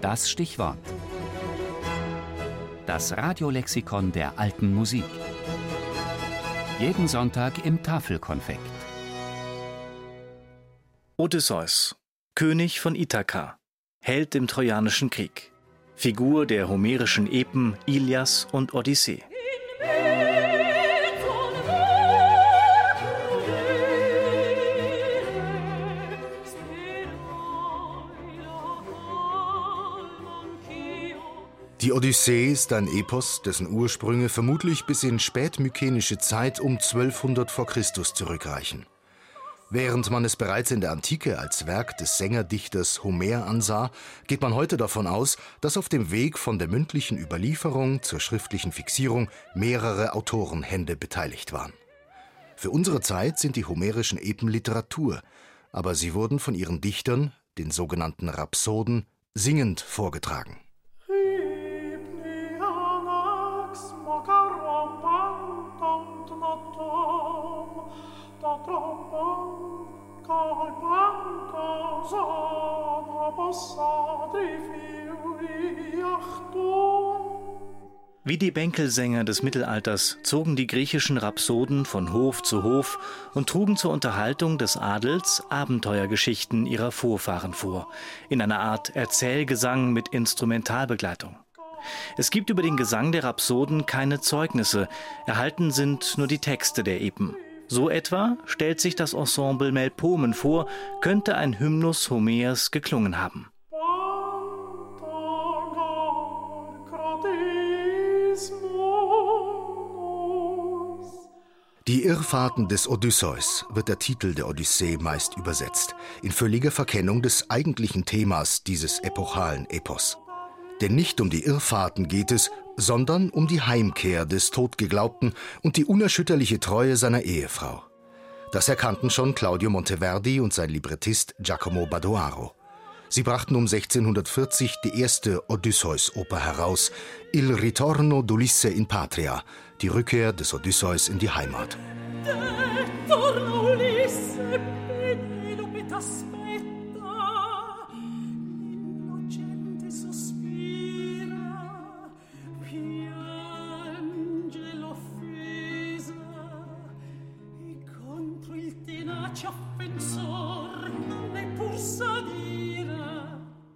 Das Stichwort. Das Radiolexikon der alten Musik. Jeden Sonntag im Tafelkonfekt. Odysseus, König von Ithaka, Held im Trojanischen Krieg, Figur der homerischen Epen Ilias und Odyssee. Die Odyssee ist ein Epos, dessen Ursprünge vermutlich bis in spätmykenische Zeit um 1200 v. Chr. zurückreichen. Während man es bereits in der Antike als Werk des Sängerdichters Homer ansah, geht man heute davon aus, dass auf dem Weg von der mündlichen Überlieferung zur schriftlichen Fixierung mehrere Autorenhände beteiligt waren. Für unsere Zeit sind die homerischen Epen Literatur, aber sie wurden von ihren Dichtern, den sogenannten Rhapsoden, singend vorgetragen. Wie die Bänkelsänger des Mittelalters zogen die griechischen Rhapsoden von Hof zu Hof und trugen zur Unterhaltung des Adels Abenteuergeschichten ihrer Vorfahren vor, in einer Art Erzählgesang mit Instrumentalbegleitung. Es gibt über den Gesang der Rhapsoden keine Zeugnisse, erhalten sind nur die Texte der Epen. So etwa stellt sich das Ensemble Melpomen vor, könnte ein Hymnus Homers geklungen haben. Die Irrfahrten des Odysseus wird der Titel der Odyssee meist übersetzt, in völliger Verkennung des eigentlichen Themas dieses epochalen Epos. Denn nicht um die Irrfahrten geht es, sondern um die Heimkehr des Todgeglaubten und die unerschütterliche Treue seiner Ehefrau. Das erkannten schon Claudio Monteverdi und sein Librettist Giacomo Badoaro. Sie brachten um 1640 die erste Odysseus-Oper heraus, Il ritorno d'Ulisse in patria, die Rückkehr des Odysseus in die Heimat.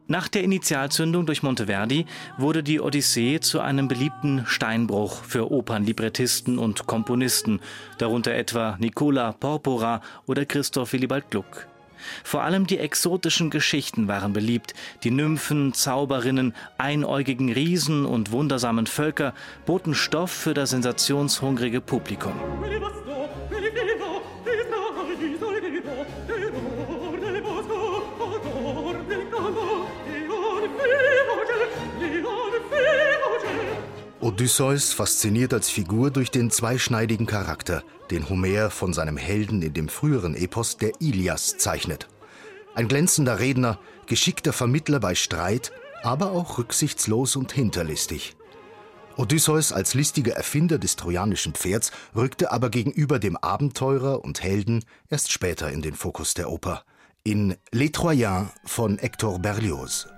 Nach der Initialzündung durch Monteverdi wurde die Odyssee zu einem beliebten Steinbruch für Opernlibrettisten und Komponisten, darunter etwa Nicola Porpora oder Christoph Willibald Gluck. Vor allem die exotischen Geschichten waren beliebt. Die Nymphen, Zauberinnen, einäugigen Riesen und wundersamen Völker boten Stoff für das sensationshungrige Publikum. Odysseus fasziniert als Figur durch den zweischneidigen Charakter, den Homer von seinem Helden in dem früheren Epos der Ilias zeichnet. Ein glänzender Redner, geschickter Vermittler bei Streit, aber auch rücksichtslos und hinterlistig. Odysseus als listiger Erfinder des trojanischen Pferds rückte aber gegenüber dem Abenteurer und Helden erst später in den Fokus der Oper. In Les Troyens von Hector Berlioz.